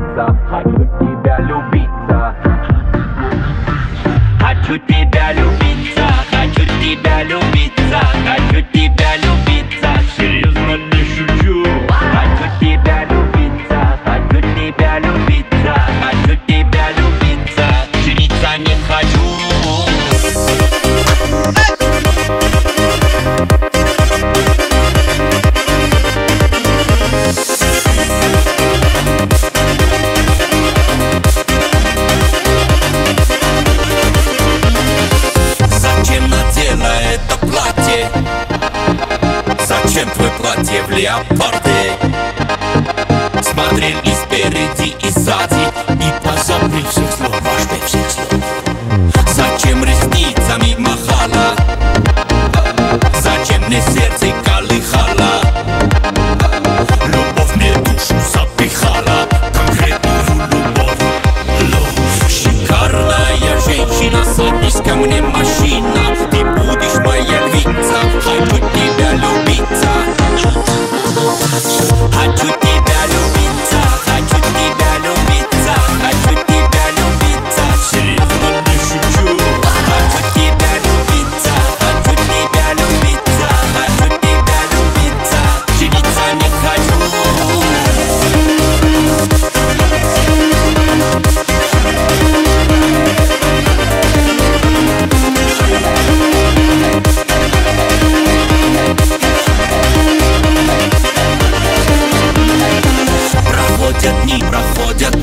влюбиться Хочу тебя любиться. Хочу тебя любить. в леопарде и спереди, и сзади И позабыв всех слов, аж всех слов. Зачем ресницами махала? Зачем мне сердце колыхало? Любовь мне душу запихала. Конкретную любовь. Шикарная женщина, садись ко мне машина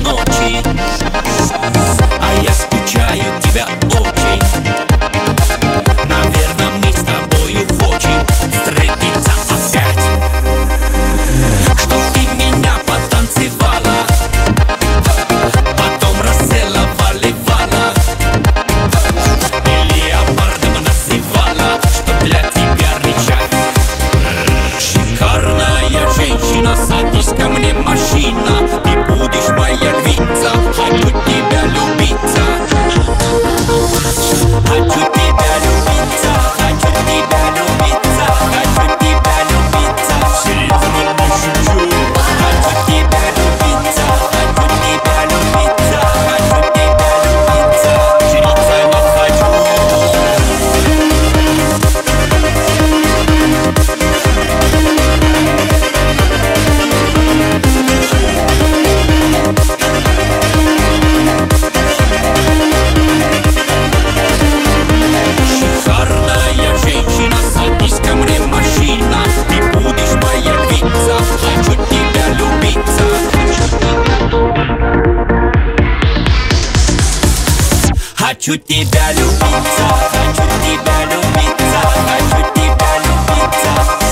过去 Хочу тебя любить, хочу тебя любить, хочу тебя любить.